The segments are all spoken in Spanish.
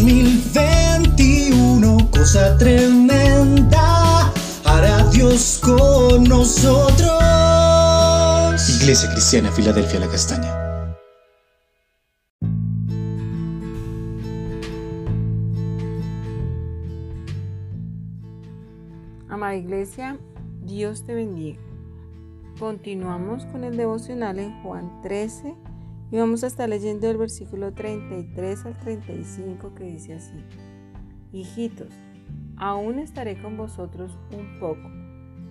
2021, cosa tremenda, hará Dios con nosotros. Iglesia Cristiana, Filadelfia, la Castaña. Amada Iglesia, Dios te bendiga. Continuamos con el devocional en Juan 13 y vamos a estar leyendo el versículo 33 al 35 que dice así. Hijitos, aún estaré con vosotros un poco.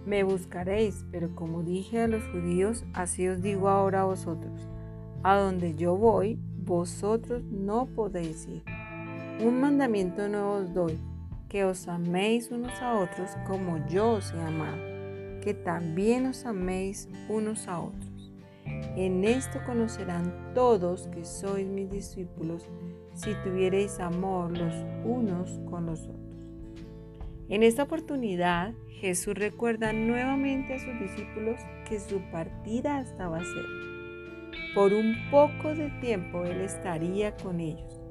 Me buscaréis, pero como dije a los judíos, así os digo ahora a vosotros. A donde yo voy, vosotros no podéis ir. Un mandamiento nuevo os doy, que os améis unos a otros como yo os he amado, que también os améis unos a otros. En esto conocerán todos que sois mis discípulos si tuviereis amor los unos con los otros. En esta oportunidad, Jesús recuerda nuevamente a sus discípulos que su partida estaba cerca. Por un poco de tiempo Él estaría con ellos,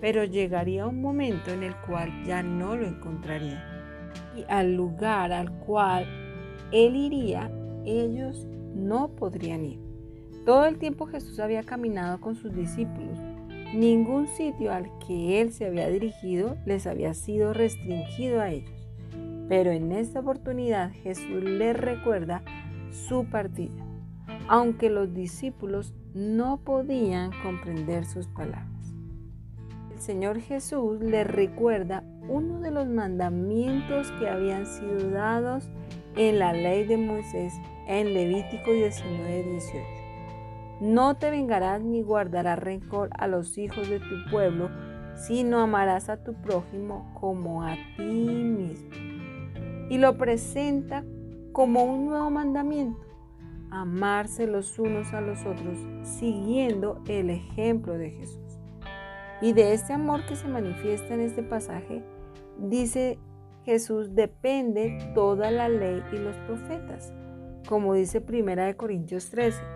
pero llegaría un momento en el cual ya no lo encontraría. Y al lugar al cual Él iría, ellos no podrían ir. Todo el tiempo Jesús había caminado con sus discípulos. Ningún sitio al que Él se había dirigido les había sido restringido a ellos. Pero en esta oportunidad Jesús les recuerda su partida, aunque los discípulos no podían comprender sus palabras. El Señor Jesús les recuerda uno de los mandamientos que habían sido dados en la ley de Moisés en Levítico 19, 18. No te vengarás ni guardarás rencor a los hijos de tu pueblo, sino amarás a tu prójimo como a ti mismo. Y lo presenta como un nuevo mandamiento, amarse los unos a los otros, siguiendo el ejemplo de Jesús. Y de este amor que se manifiesta en este pasaje, dice Jesús, depende toda la ley y los profetas, como dice 1 Corintios 13.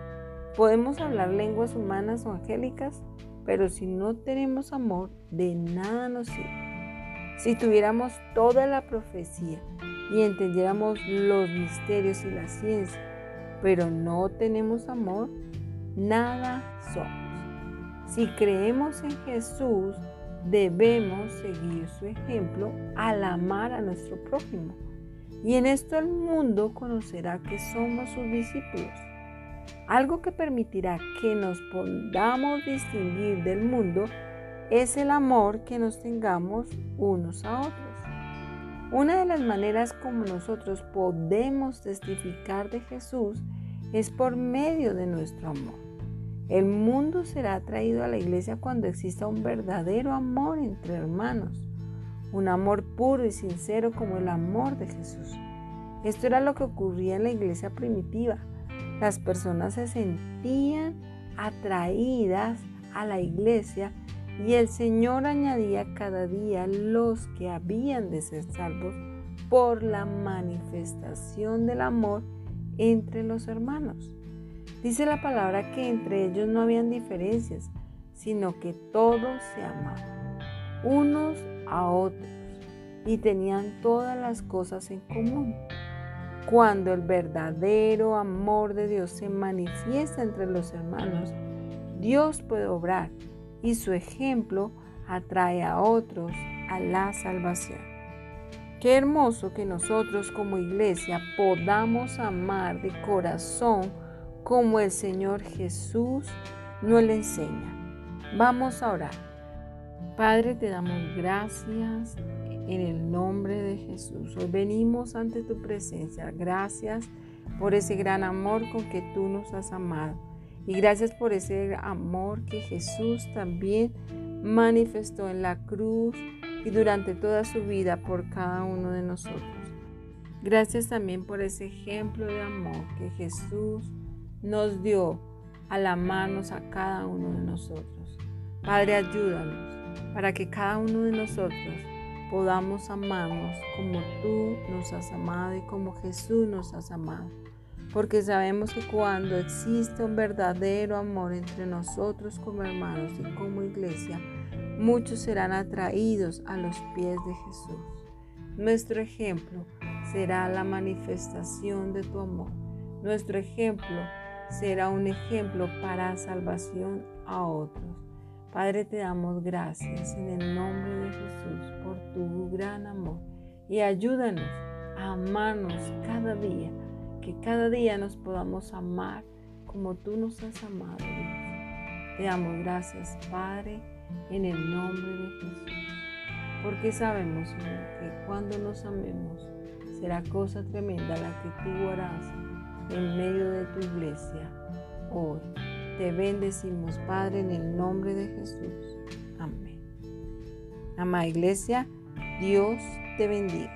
Podemos hablar lenguas humanas o angélicas, pero si no tenemos amor, de nada nos sirve. Si tuviéramos toda la profecía y entendiéramos los misterios y la ciencia, pero no tenemos amor, nada somos. Si creemos en Jesús, debemos seguir su ejemplo al amar a nuestro prójimo. Y en esto el mundo conocerá que somos sus discípulos. Algo que permitirá que nos podamos distinguir del mundo es el amor que nos tengamos unos a otros. Una de las maneras como nosotros podemos testificar de Jesús es por medio de nuestro amor. El mundo será atraído a la iglesia cuando exista un verdadero amor entre hermanos, un amor puro y sincero como el amor de Jesús. Esto era lo que ocurría en la iglesia primitiva. Las personas se sentían atraídas a la iglesia y el Señor añadía cada día los que habían de ser salvos por la manifestación del amor entre los hermanos. Dice la palabra que entre ellos no habían diferencias, sino que todos se amaban, unos a otros, y tenían todas las cosas en común. Cuando el verdadero amor de Dios se manifiesta entre los hermanos, Dios puede obrar y su ejemplo atrae a otros a la salvación. Qué hermoso que nosotros como iglesia podamos amar de corazón como el Señor Jesús nos le enseña. Vamos a orar. Padre, te damos gracias en el nombre de Jesús. Hoy venimos ante tu presencia. Gracias por ese gran amor con que tú nos has amado. Y gracias por ese amor que Jesús también manifestó en la cruz y durante toda su vida por cada uno de nosotros. Gracias también por ese ejemplo de amor que Jesús nos dio al amarnos a cada uno de nosotros. Padre, ayúdanos para que cada uno de nosotros podamos amarnos como tú nos has amado y como Jesús nos has amado. Porque sabemos que cuando existe un verdadero amor entre nosotros como hermanos y como iglesia, muchos serán atraídos a los pies de Jesús. Nuestro ejemplo será la manifestación de tu amor. Nuestro ejemplo será un ejemplo para salvación a otros. Padre, te damos gracias en el nombre de Jesús por tu gran amor y ayúdanos a amarnos cada día, que cada día nos podamos amar como tú nos has amado, Dios. Te damos gracias, Padre, en el nombre de Jesús, porque sabemos, Señor, que cuando nos amemos será cosa tremenda la que tú harás en medio de tu iglesia hoy. Te bendecimos, Padre, en el nombre de Jesús. Amén. Amada iglesia, Dios te bendiga.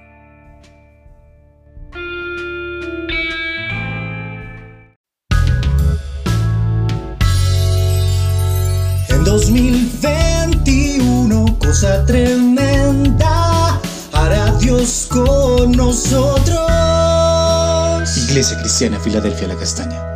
En 2021, cosa tremenda, hará Dios con nosotros. Iglesia Cristiana Filadelfia La Castaña.